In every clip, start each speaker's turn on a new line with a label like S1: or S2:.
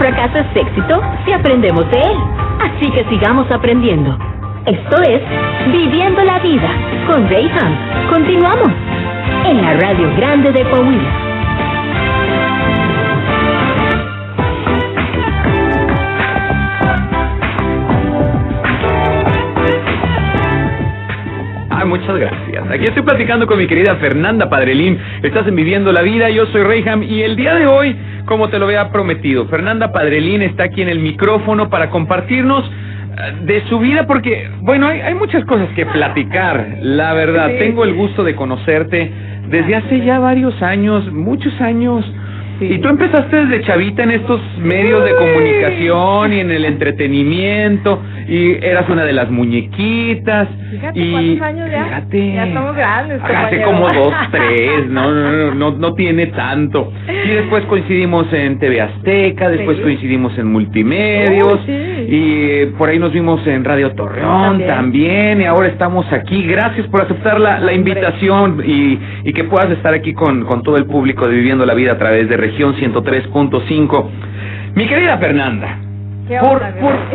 S1: fracaso es éxito si aprendemos de él. Así que sigamos aprendiendo. Esto es Viviendo la Vida con Ray Hunt. Continuamos en la Radio Grande de Coahuila.
S2: muchas gracias. Aquí estoy platicando con mi querida Fernanda Padrelín. Estás en Viviendo la Vida, yo soy Reyham y el día de hoy, como te lo había prometido, Fernanda Padrelín está aquí en el micrófono para compartirnos eh, de su vida porque, bueno, hay, hay muchas cosas que platicar, la verdad. Tengo el gusto de conocerte desde hace ya varios años, muchos años. Y tú empezaste desde chavita en estos medios de comunicación y en el entretenimiento y eras una de las muñequitas.
S3: Fíjate
S2: y
S3: cuántos años ya.
S2: Fíjate.
S3: Ya estamos grandes,
S2: Hace como dos, tres, no, no, no, no, no tiene tanto. Y después coincidimos en TV Azteca, después
S3: Sí.
S2: coincidimos en Multimedios
S3: sí.
S2: y eh, por ahí nos vimos en Radio Torreón
S3: También.
S2: también, y ahora estamos aquí. Gracias por aceptar la, la invitación y, y que puedas estar aquí con, con todo el público de Viviendo la Vida a través de región 103.5. Mi querida Fernanda,
S3: ¿Qué
S2: ¿por,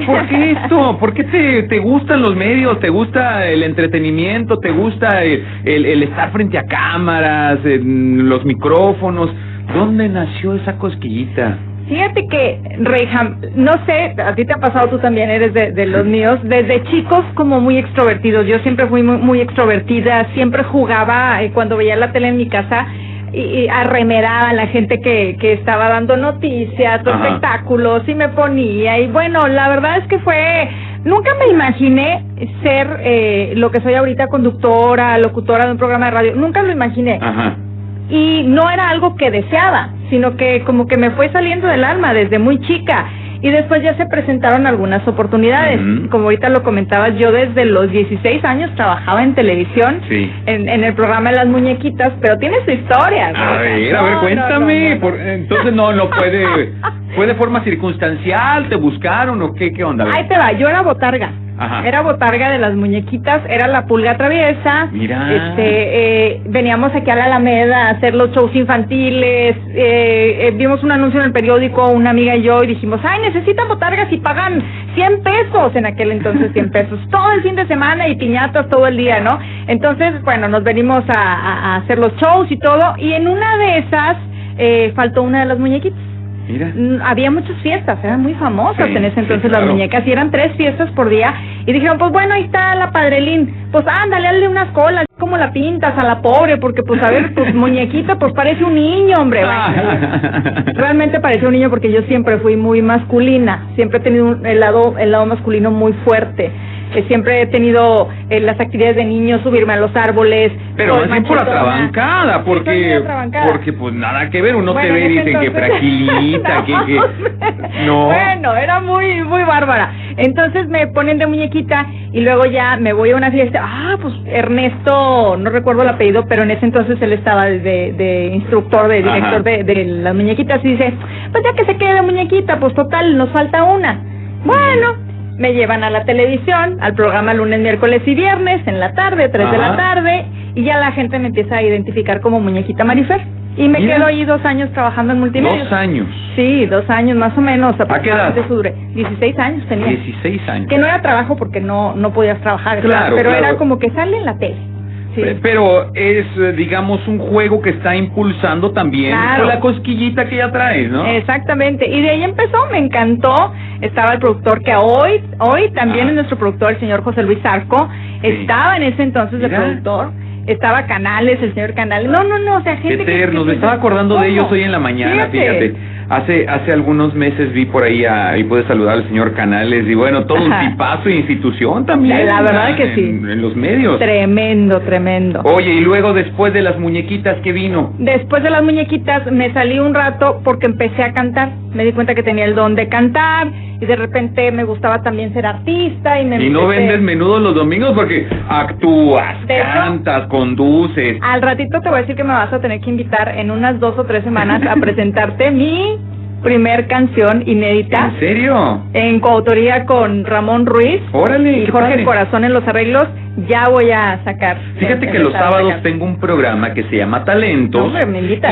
S2: por qué esto? ¿Por qué te, te gustan los medios? ¿Te gusta el entretenimiento? ¿Te gusta el, el- el estar frente a cámaras, en los micrófonos? ¿Dónde nació esa cosquillita?
S3: Fíjate que, Reyham, no sé, a ti te ha pasado, tú también eres de, de los míos, desde chicos como muy extrovertidos. Yo siempre fui muy, muy extrovertida, siempre jugaba eh, cuando veía la tele en mi casa y, y arremeraba a la gente que, que estaba dando noticias o espectáculos y me ponía. Y bueno, la verdad es que fue, nunca me imaginé ser eh, lo que soy ahorita, conductora, locutora de un programa de radio. Nunca lo imaginé
S2: Ajá.
S3: y no era algo que deseaba, sino que como que me fue saliendo del alma desde muy chica. Y después ya se presentaron algunas oportunidades. Como ahorita lo comentabas, yo desde los 16 años trabajaba en televisión,
S2: Sí.
S3: en, en el programa de las muñequitas, pero tiene su historia.
S2: A
S3: ¿no?
S2: ver, a ver,
S3: no,
S2: cuéntame.
S3: no.
S2: por- entonces no, no puede, fue de forma circunstancial, te buscaron o qué, qué onda.
S3: Ahí te va, yo era botarga.
S2: Ajá.
S3: Era botarga de las muñequitas, era la pulga traviesa.
S2: Mira.
S3: Este, eh, veníamos aquí a la Alameda a hacer los shows infantiles. eh, eh, vimos un anuncio en el periódico, una amiga y yo, y dijimos, ay, necesitan botargas y pagan 100 pesos en aquel entonces, 100 pesos. Todo el fin de semana y piñatas todo el día, ¿no? Entonces, bueno, nos venimos a, a- a hacer los shows y todo, y en una de esas eh, faltó una de las muñequitas.
S2: Mira.
S3: Mm, había muchas fiestas, eran muy famosas
S2: Sí,
S3: en ese
S2: sí,
S3: entonces
S2: claro.
S3: las muñecas y eran tres fiestas por día y dijeron pues bueno ahí está la padrelín, pues ándale, hazle unas colas, ¿cómo la pintas a la pobre? Porque pues a ver, pues muñequita pues parece un niño, hombre. Bueno, realmente parecía un niño porque yo siempre fui muy masculina, siempre he tenido un- el lado, el lado masculino muy fuerte. Eh, siempre he tenido eh, las actividades de niños, subirme a los árboles.
S2: Pero bien por atrabancada, porque,
S3: atrabancada.
S2: porque pues nada que ver, uno
S3: Bueno,
S2: te ve y dicen que
S3: entonces-
S2: fragilita, que, que...
S3: No. Bueno, era muy, muy bárbara. Entonces me ponen de muñequita y luego ya me voy a una fiesta. Ah, pues Ernesto, no recuerdo el apellido, pero en ese entonces él estaba de, de instructor, de director de, de las muñequitas y dice, pues ya que se quede de muñequita, pues total, nos falta una. Bueno. Me llevan a la televisión, al programa lunes, miércoles y viernes, en la tarde, 3 de la tarde, y ya la gente me empieza a identificar como muñequita Marifer. Y me
S2: Mira.
S3: quedo ahí dos años trabajando en multimedia.
S2: Dos años,
S3: Sí, dos años más o menos.
S2: qué edad?
S3: duré. 16 años tenía.
S2: 16 años.
S3: Que no era trabajo porque no no podías trabajar,
S2: Claro,
S3: pero
S2: claro.
S3: era como que sale en la tele. Sí.
S2: Pero es, digamos, un juego que está impulsando también
S3: Claro.
S2: con la cosquillita que ya traes, ¿no?
S3: Exactamente. Y de ahí empezó, me encantó. Estaba el productor que hoy, hoy también
S2: Ah.
S3: es nuestro productor, el señor José Luis Zarco.
S2: Sí.
S3: Estaba en ese entonces de
S2: Mira.
S3: productor. Estaba Canales, el señor Canales. No, no, no, o sea, gente que-
S2: eternos,
S3: que-
S2: me estaba acordando de ellos hoy en la mañana, fíjate. Hace hace algunos meses vi por ahí, a, y pude saludar al señor Canales, y bueno, todo
S3: Ajá.
S2: un tipazo institución también.
S3: La- verdad que
S2: en-
S3: sí.
S2: En los medios.
S3: Tremendo, tremendo.
S2: Oye, y luego después de las muñequitas, ¿qué vino?
S3: Después de las muñequitas me salí un rato porque empecé a cantar. Me di cuenta que tenía el don de cantar y de repente me gustaba también ser artista y me
S2: Y no vendes menudo los domingos porque actúas,
S3: hecho-
S2: cantas, conduces.
S3: Al ratito te voy a decir que me vas a tener que invitar en unas dos o tres semanas a presentarte mi primer canción inédita
S2: ¿En serio?
S3: en coautoría con Ramón Ruiz
S2: Órale.
S3: y Jorge
S2: padre.
S3: Corazón en los arreglos. Ya voy a sacar.
S2: Fíjate que los sábados tengo un programa que se llama Talentos.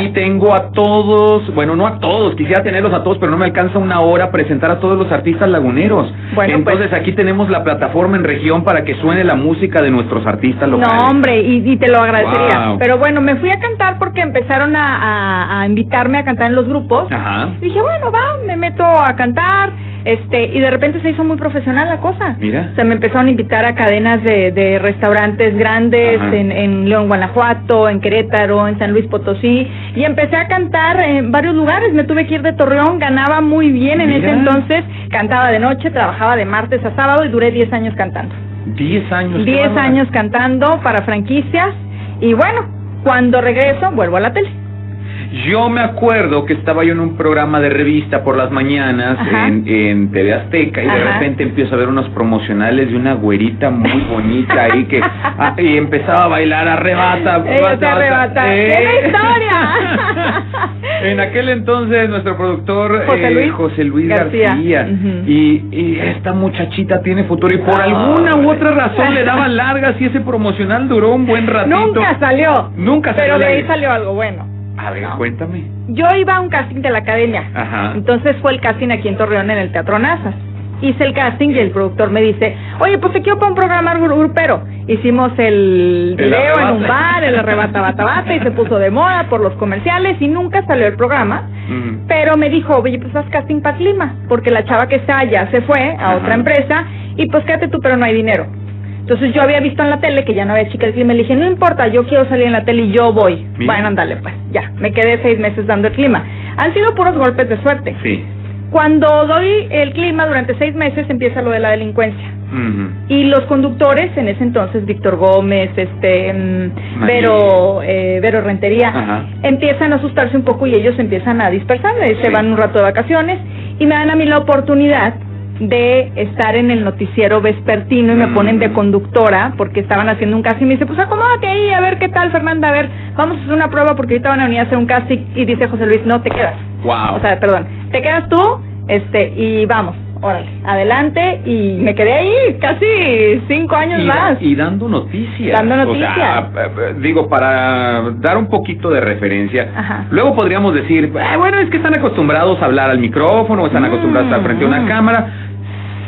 S2: y tengo a todos, bueno, no a todos, quisiera tenerlos a todos, pero no me alcanza una hora presentar a todos los artistas laguneros. Bueno, pues Entonces aquí tenemos la plataforma en región para que suene la música de nuestros artistas locales.
S3: No, hombre, y, te lo agradecería. Pero bueno, me fui a cantar porque empezaron a, a, invitarme a cantar en los grupos. Ajá. Y dije, bueno, va, me meto a cantar este y de repente se hizo muy profesional la cosa.
S2: Mira.
S3: Se me empezaron a invitar a cadenas de, de restaurantes grandes en, en, León, Guanajuato, en Querétaro, en San Luis Potosí y empecé a cantar en varios lugares. Me tuve que ir de Torreón, ganaba muy bien en ese entonces, cantaba de noche, trabajaba de martes a sábado y duré 10 años cantando.
S2: 10 años.
S3: 10 años cantando para franquicias y bueno, cuando regreso vuelvo a la tele.
S2: Yo me acuerdo que estaba yo en un programa de revista por las mañanas en, en, TV Azteca y de repente empiezo a ver unos promocionales de una güerita muy bonita ahí que ah, y empezaba a bailar arrebata.
S3: arrebata. ¡Qué historia!
S2: en aquel entonces nuestro productor José Luis, eh, García, y, y, esta muchachita tiene futuro y por alguna u otra razón le daban largas y ese promocional duró un buen ratito.
S3: Nunca salió.
S2: Nunca
S3: salió. Pero de ahí salió algo bueno.
S2: A ver, cuéntame.
S3: Yo iba a un casting de la academia. Ajá. Entonces fue el casting aquí en Torreón en el Teatro Nazas. Hice el casting y el productor me dice, oye, pues te quiero para un programa grupero. Hicimos el video en un bar, el arrebata bata bata y se puso de moda por los comerciales y nunca salió el programa. Pero me dijo, oye, pues haz casting para Clima, porque la chava que está allá se fue a otra empresa y pues quédate tú, pero no hay dinero. Entonces yo había visto en la tele que ya no había chica el clima. Le dije, no importa, yo quiero salir en la tele y yo voy. Bueno, andale, pues, ya. Me quedé seis meses dando el clima. Han sido puros golpes de suerte.
S2: Sí.
S3: Cuando doy el clima durante seis meses empieza lo de la delincuencia. Y los conductores, en ese entonces, Víctor Gómez, este, mm, Vero, eh, Vero Rentería, empiezan a asustarse un poco y ellos empiezan a dispersarse. Se van un rato de vacaciones y me dan a mí la oportunidad de estar en el noticiero vespertino y me ponen de conductora porque estaban haciendo un casting y me dice, pues acomódate ahí, a ver qué tal, Fernanda, a ver, vamos a hacer una prueba porque ahorita van a venir a hacer un casting y dice José Luis, no, te quedas.
S2: Wow.
S3: O sea, perdón, te quedas tú, este, y vamos, órale, adelante y me quedé ahí casi cinco años más.
S2: Y dando noticias.
S3: Dando noticias. O sea,
S2: eh, eh, digo, para dar un poquito de referencia, Ajá. luego podríamos decir, eh, bueno, es que están acostumbrados a hablar al micrófono, están acostumbrados a estar frente a una mm. cámara.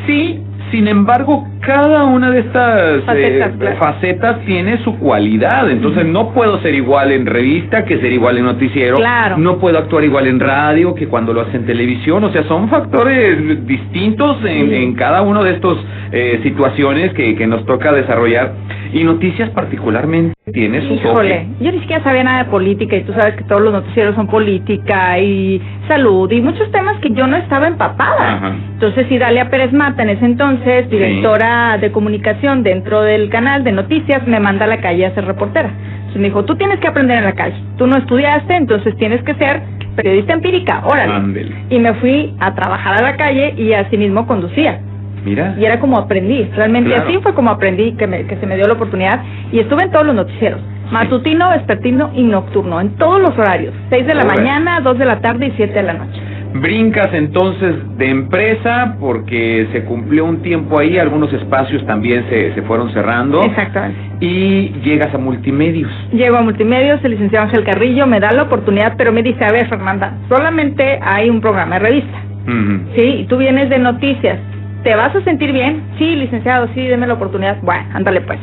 S2: Sí, sin embargo, cada una de estas eh, facetas, tiene su cualidad. Entonces, no puedo ser igual en revista que ser igual en noticiero.
S3: Claro.
S2: No puedo actuar igual en radio que cuando lo hace en televisión. O sea, son factores distintos en, en cada una de estas eh, situaciones que, que nos toca desarrollar. Y noticias particularmente tiene su
S3: Híjole, yo ni siquiera sabía nada de política y tú sabes que todos los noticieros son política y salud y muchos temas que yo no estaba empapada. Entonces, Idalia Pérez Mata, en ese entonces, directora de comunicación dentro del canal de noticias, me manda a la calle a ser reportera. Entonces me dijo, tú tienes que aprender en la calle. Tú no estudiaste, entonces tienes que ser periodista empírica, órale. Y me fui a trabajar a la calle y así mismo conducía. Y era como aprendí, realmente así fue como aprendí que, me, que se me dio la oportunidad y estuve en todos los noticieros, matutino, vespertino y nocturno, en todos los horarios, 6 de la mañana, 2 de la tarde y 7 de la noche.
S2: Brincas entonces de empresa porque se cumplió un tiempo ahí, algunos espacios también se, se fueron cerrando.
S3: Exactamente.
S2: Y llegas a multimedios.
S3: Llego a multimedios, el licenciado Ángel Carrillo me da la oportunidad, pero me dice, a ver Fernanda, solamente hay un programa de revista. Sí, y tú vienes de noticias, ¿te vas a sentir bien? Sí, licenciado, sí, deme la oportunidad. Bueno, ándale pues.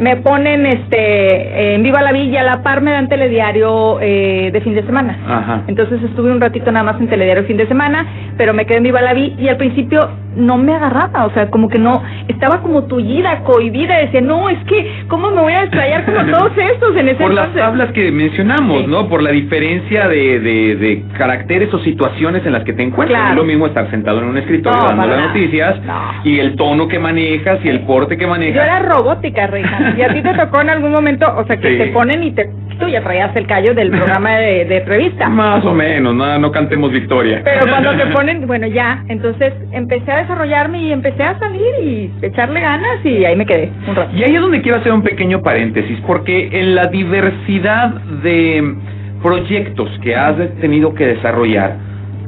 S3: Me ponen este en Viva la Villa, a la par me dan telediario eh, de fin de semana. Ajá. Entonces estuve un ratito nada más en telediario fin de semana, pero me quedé en Viva la Villa y al principio no me agarraba, o sea, como que no, estaba como tullida, cohibida, decía, no, es que, ¿cómo me voy a desplayar como todos estos en ese
S2: Por las tablas que mencionamos, ¿no? Por la diferencia de, de, de, caracteres o situaciones en las que te encuentras. es lo mismo estar sentado en un escritorio dando las noticias y el tono que manejas y el porte que manejas.
S3: Yo era robótica, Reina, y a ti te tocó en algún momento, o sea, que te ponen y te tú ya traías el callo del programa de, de revista.
S2: Más o menos, no, no cantemos victoria.
S3: Pero cuando te ponen, bueno, ya, entonces empecé a desarrollarme y empecé a salir y echarle ganas y ahí me quedé un rato.
S2: Y ahí es donde quiero hacer un pequeño paréntesis, porque en la diversidad de proyectos que has tenido que desarrollar,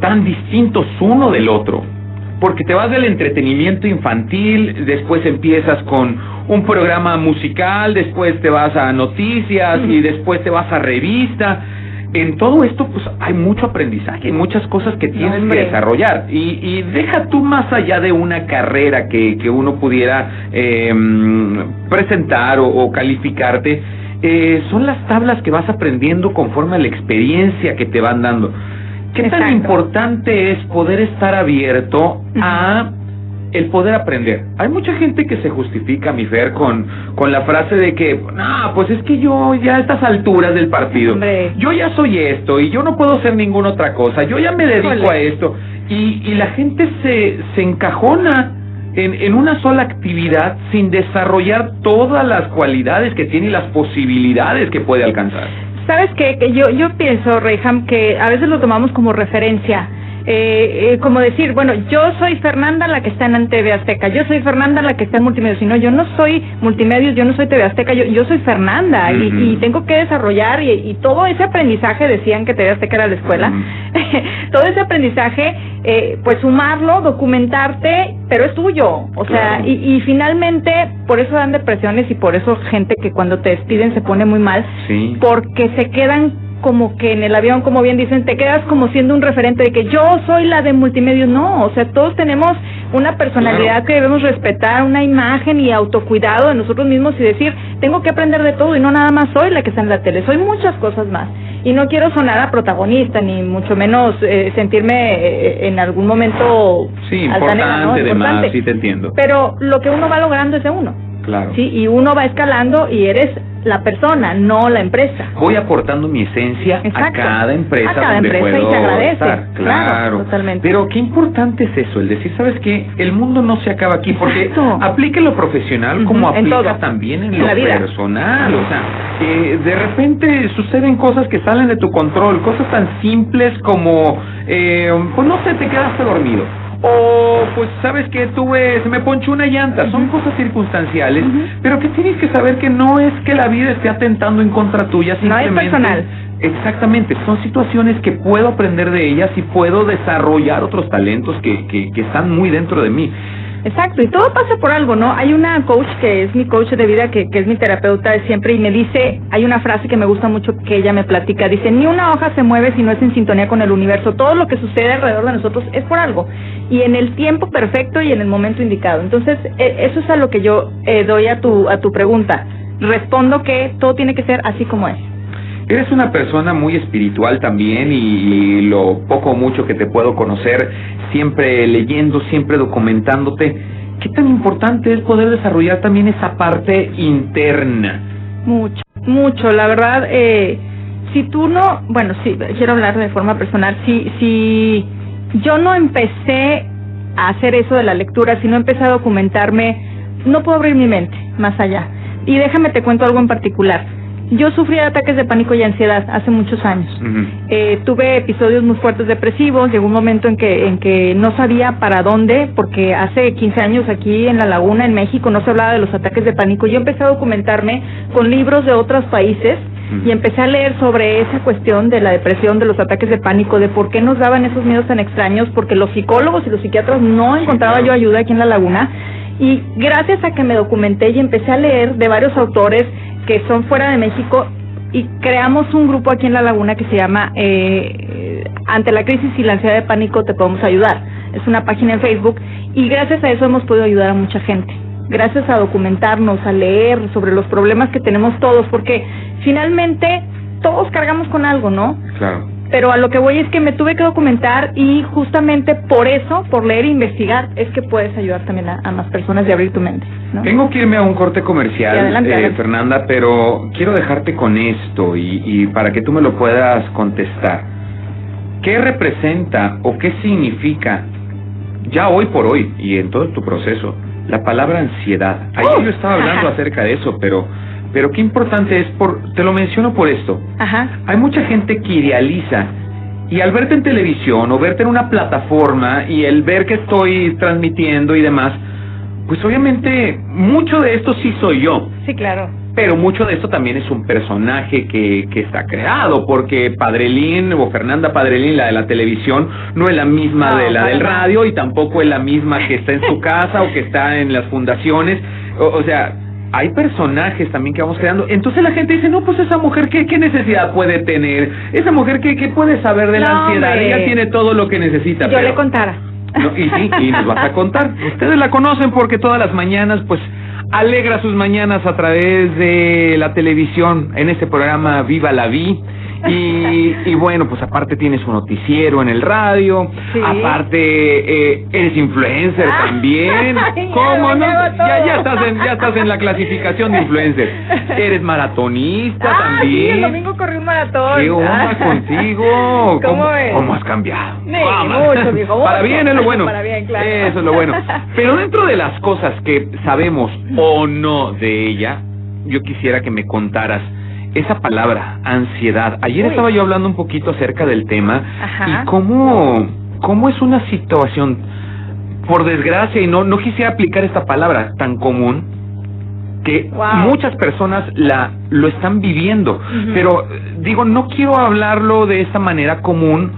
S2: tan distintos uno del otro, porque te vas del entretenimiento infantil, después empiezas con un programa musical, después te vas a noticias y después te vas a revista. En todo esto, pues hay mucho aprendizaje, muchas cosas que tienes que desarrollar. Y, y deja tú más allá de una carrera que, que uno pudiera eh, presentar o, o calificarte, eh, son las tablas que vas aprendiendo conforme a la experiencia que te van dando. ¿Qué tan importante es poder estar abierto a el poder aprender? Hay mucha gente que se justifica, mi Fer, con, con la frase de que, no, pues es que yo ya a estas alturas del partido, yo ya soy esto y yo no puedo ser ninguna otra cosa, yo ya me dedico a esto. Y, y la gente se, se encajona en, en una sola actividad sin desarrollar todas las cualidades que tiene y las posibilidades que puede alcanzar.
S3: ¿Sabes qué? Que yo, yo pienso, Reyham, que a veces lo tomamos como referencia eh, eh, como decir, bueno, yo soy Fernanda la que está en TV Azteca, yo soy Fernanda la que está en Multimedios, no, yo no soy Multimedios, yo no soy TV Azteca, yo, yo soy Fernanda y, tengo que desarrollar y, todo ese aprendizaje, decían que TV Azteca era la escuela, todo ese aprendizaje, eh, pues sumarlo, documentarte, pero es tuyo, o sea, y, y, finalmente por eso dan depresiones y por eso gente que cuando te despiden se pone muy mal, porque se quedan como que en el avión, como bien dicen, te quedas como siendo un referente de que yo soy la de multimedia. No, o sea, todos tenemos una personalidad que debemos respetar, una imagen y autocuidado de nosotros mismos y decir, tengo que aprender de todo y no nada más soy la que está en la tele, soy muchas cosas más. Y no quiero sonar a protagonista, ni mucho menos eh, sentirme eh, en algún momento
S2: sí, importante, ¿no? sí te entiendo.
S3: Pero lo que uno va logrando es de uno.
S2: Claro.
S3: Sí, y uno va escalando y eres la persona, no la empresa.
S2: Voy aportando mi esencia a cada empresa
S3: a cada
S2: donde
S3: empresa
S2: puedo
S3: y se agradece.
S2: estar. Claro,
S3: totalmente.
S2: Pero qué importante es eso, el decir, ¿sabes qué? El mundo no se acaba aquí, porque aplica en lo profesional como aplica también en, lo personal. O sea, eh, de repente suceden cosas que salen de tu control, cosas tan simples como, eh, pues no sé, te quedaste dormido o pues sabes que tuve, se me ponchó una llanta, son cosas circunstanciales, pero que tienes que saber que no es que la vida esté atentando en contra tuya, simplemente.
S3: No es personal.
S2: Exactamente, son situaciones que puedo aprender de ellas y puedo desarrollar otros talentos que, que, que están muy dentro de mí.
S3: Exacto, y todo pasa por algo, ¿no? Hay una coach que es mi coach de vida, que, que es mi terapeuta de siempre, y me dice, hay una frase que me gusta mucho que ella me platica, dice, ni una hoja se mueve si no es en sintonía con el universo, todo lo que sucede alrededor de nosotros es por algo, y en el tiempo perfecto y en el momento indicado. Entonces, e, eso es a lo que yo eh, doy a tu, a tu pregunta. Respondo que todo tiene que ser así como es.
S2: Eres una persona muy espiritual también y, lo poco o mucho que te puedo conocer, siempre leyendo, siempre documentándote. ¿Qué tan importante es poder desarrollar también esa parte interna?
S3: Mucho, mucho. La verdad, eh, si tú no, bueno, sí, quiero hablar de forma personal. Si, si yo no empecé a hacer eso de la lectura, si no empecé a documentarme, no puedo abrir mi mente más allá. Y déjame te cuento algo en particular. Yo sufrí ataques de pánico y ansiedad hace muchos años. eh, tuve episodios muy fuertes depresivos, llegó un momento en que, en que no sabía para dónde, porque hace 15 años aquí en La Laguna, en México, no se hablaba de los ataques de pánico. Yo empecé a documentarme con libros de otros países y empecé a leer sobre esa cuestión de la depresión, de los ataques de pánico, de por qué nos daban esos miedos tan extraños, porque los psicólogos y los psiquiatras no encontraba yo ayuda aquí en La Laguna. Y gracias a que me documenté y empecé a leer de varios autores, que son fuera de México y creamos un grupo aquí en La Laguna que se llama eh, Ante la crisis y la ansiedad de pánico te podemos ayudar. Es una página en Facebook y gracias a eso hemos podido ayudar a mucha gente. Gracias a documentarnos, a leer sobre los problemas que tenemos todos, porque finalmente todos cargamos con algo, ¿no?
S2: Claro
S3: pero a lo que voy es que me tuve que documentar y justamente por eso, por leer e investigar, es que puedes ayudar también a, más personas y abrir tu mente.
S2: Tengo que irme a un corte comercial, eh, Fernanda, pero quiero dejarte con esto y, y para que tú me lo puedas contestar. ¿Qué representa o qué significa ya hoy por hoy y en todo tu proceso la palabra ansiedad? Ayer yo estaba hablando acerca de eso, pero pero qué importante es, por, te lo menciono por esto.
S3: Ajá.
S2: Hay mucha gente que idealiza y al verte en televisión o verte en una plataforma y el ver que estoy transmitiendo y demás, pues obviamente mucho de esto sí soy yo.
S3: Sí, claro.
S2: Pero mucho de esto también es un personaje que, que está creado, porque Padrelín o Fernanda Padrelín, la de la televisión, no es la misma de la del radio y tampoco es la misma que está en su casa o que está en las fundaciones. o sea, hay personajes también que vamos creando. Entonces la gente dice, no, pues esa mujer, ¿qué, qué necesidad puede tener? Esa mujer, ¿qué, qué puede saber de la ansiedad?
S3: hombre.
S2: Ella tiene todo lo que necesita.
S3: Yo
S2: pero-
S3: le contara.
S2: no, y sí, y nos vas a contar. Ustedes la conocen porque todas las mañanas, pues, alegra sus mañanas a través de la televisión en este programa Viva la Vi. Y, y bueno, pues aparte tienes un noticiero en el radio,
S3: Sí.
S2: aparte eh, eres influencer
S3: Ah.
S2: también.
S3: Ay,
S2: ¿Cómo no?
S3: ya
S2: Ya, estás en, ya estás en la clasificación de influencer. Eres maratonista
S3: Ah, sí,
S2: también.
S3: el domingo corrí un maratón.
S2: ¿Qué onda contigo?
S3: ¿Cómo ves?
S2: ¿Cómo has cambiado?
S3: Sí,
S2: ¿Cómo?
S3: mucho,
S2: Para
S3: mucho.
S2: bien es lo bueno.
S3: Para bien, claro.
S2: Eso es lo bueno. Pero dentro de las cosas que sabemos o no de ella, yo quisiera que me contaras esa palabra, ansiedad. Ayer
S3: Uy.
S2: estaba yo hablando un poquito acerca del tema
S3: Ajá.
S2: y cómo, cómo es una situación, por desgracia, y no, no quisiera aplicar esta palabra tan común, que
S3: Wow.
S2: muchas personas la lo están viviendo, pero digo no quiero hablarlo de esa manera común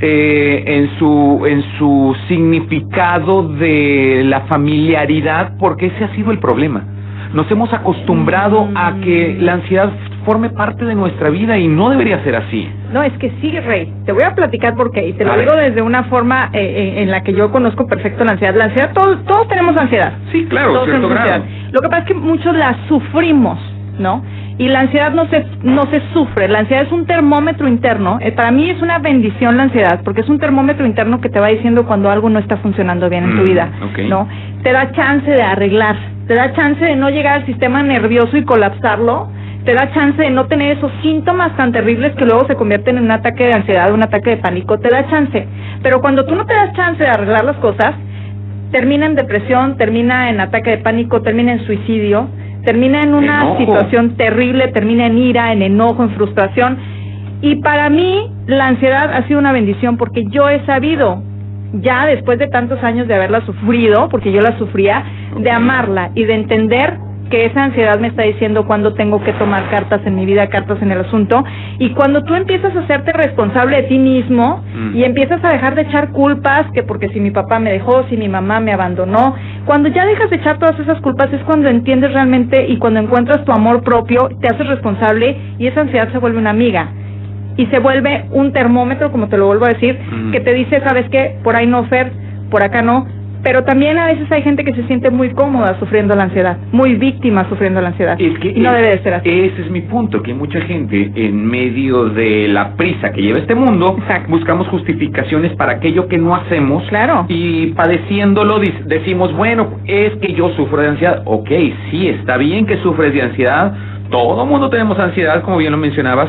S2: eh, en su en su significado de la familiaridad porque ese ha sido el problema. Nos hemos acostumbrado a que la ansiedad forme parte de nuestra vida y no debería ser así.
S3: No, es que sí, Rey. Te voy a platicar por qué. Y te
S2: A
S3: lo
S2: ver.
S3: digo desde una forma eh, eh, en la que yo conozco perfecto la ansiedad. La ansiedad, todos, todos tenemos ansiedad.
S2: Sí, claro,
S3: Todos
S2: cierto grado.
S3: ansiedad. Lo que pasa es que muchos la sufrimos, ¿no? Y la ansiedad no se, no se sufre. La ansiedad es un termómetro interno. Eh, para mí es una bendición la ansiedad, porque es un termómetro interno que te va diciendo cuando algo no está funcionando bien en
S2: Mm,
S3: tu vida,
S2: ok.
S3: ¿no? Te da chance de arreglar, te da chance de no llegar al sistema nervioso y colapsarlo, te da chance de no tener esos síntomas tan terribles que luego se convierten en un ataque de ansiedad, un ataque de pánico, te da chance. Pero cuando tú no te das chance de arreglar las cosas, termina en depresión, termina en ataque de pánico, termina en suicidio, termina en una
S2: Enojo.
S3: situación terrible, termina en ira, en enojo, en frustración. Y para mí la ansiedad ha sido una bendición porque yo he sabido, ya después de tantos años de haberla sufrido, porque yo la sufría, de amarla y de entender que esa ansiedad me está diciendo cuándo tengo que tomar cartas en mi vida, cartas en el asunto, y cuando tú empiezas a hacerte responsable de ti mismo
S2: Mm.
S3: y empiezas a dejar de echar culpas, que porque si mi papá me dejó, si mi mamá me abandonó, cuando ya dejas de echar todas esas culpas es cuando entiendes realmente y cuando encuentras tu amor propio, te haces responsable y esa ansiedad se vuelve una amiga y se vuelve un termómetro, como te lo vuelvo a decir,
S2: Mm.
S3: que te dice, ¿sabes qué? Por ahí no, Fer, por acá no. Pero también a veces hay gente que se siente muy cómoda sufriendo la ansiedad, muy víctima sufriendo la ansiedad.
S2: Es que
S3: y no
S2: es-
S3: debe de ser así.
S2: Ese es mi punto, que mucha gente en medio de la prisa que lleva este mundo,
S3: Exacto.
S2: buscamos justificaciones para aquello que no hacemos
S3: Claro.
S2: y padeciéndolo decimos, bueno, es que yo sufro de ansiedad. Ok, sí, está bien que sufres de ansiedad, todo mundo tenemos ansiedad, como bien lo mencionabas,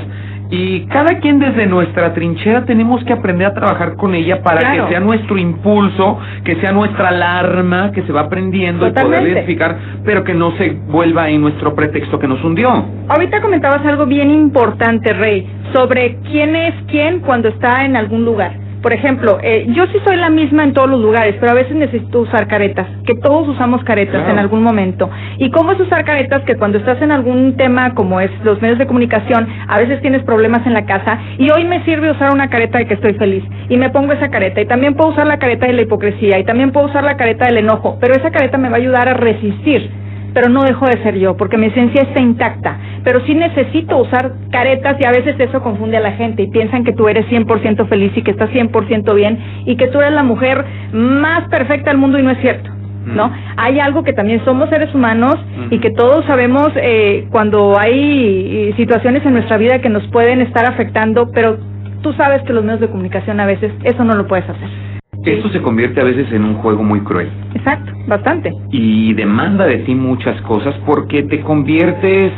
S2: y cada quien desde nuestra trinchera tenemos que aprender a trabajar con ella para
S3: Claro.
S2: que sea nuestro impulso, que sea nuestra alarma, que se va aprendiendo y poder identificar, pero que no se vuelva en nuestro pretexto que nos hundió.
S3: Ahorita comentabas algo bien importante, Rey, sobre quién es quién cuando está en algún lugar. Por ejemplo, eh, yo sí soy la misma en todos los lugares, pero a veces necesito usar caretas, que todos usamos caretas
S2: Claro.
S3: en algún momento. ¿Y cómo es usar caretas? Que cuando estás en algún tema como es los medios de comunicación, a veces tienes problemas en la casa y hoy me sirve usar una careta de que estoy feliz y me pongo esa careta y también puedo usar la careta de la hipocresía y también puedo usar la careta del enojo, pero esa careta me va a ayudar a resistir pero no dejo de ser yo, porque mi esencia está intacta. Pero sí necesito usar caretas y a veces eso confunde a la gente y piensan que tú eres 100% feliz y que estás 100% bien y que tú eres la mujer más perfecta del mundo y no es cierto. ¿No?
S2: Mm.
S3: Hay algo que también somos seres humanos y
S2: Ujú.
S3: que todos sabemos eh, cuando hay eh, situaciones en nuestra vida que nos pueden estar afectando, pero tú sabes que los medios de comunicación a veces eso no lo puedes hacer.
S2: Esto se convierte a veces en un juego muy cruel
S3: Exacto, bastante.
S2: y demanda de ti muchas cosas porque te conviertes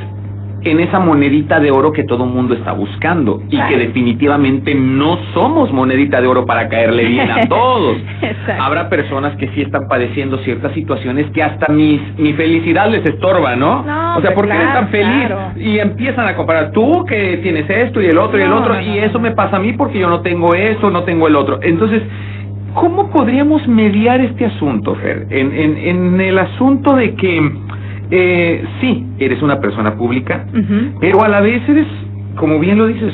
S2: en esa monedita de oro que todo mundo está buscando y
S3: Claro.
S2: que definitivamente no somos monedita de oro para caerle bien a todos.
S3: Exacto.
S2: Habrá personas que sí están padeciendo ciertas situaciones que hasta mis, mi felicidad les estorba, ¿no?
S3: No,
S2: o sea, porque eres
S3: claro,
S2: tan feliz
S3: claro.
S2: y empiezan a comparar tú que tienes esto y el otro y el otro
S3: no,
S2: y eso me pasa a mí porque yo no tengo eso, no tengo el otro. Entonces, ¿cómo podríamos mediar este asunto, Fer? En, en, en el asunto de que eh, sí, eres una persona pública, pero a la vez eres, como bien lo dices,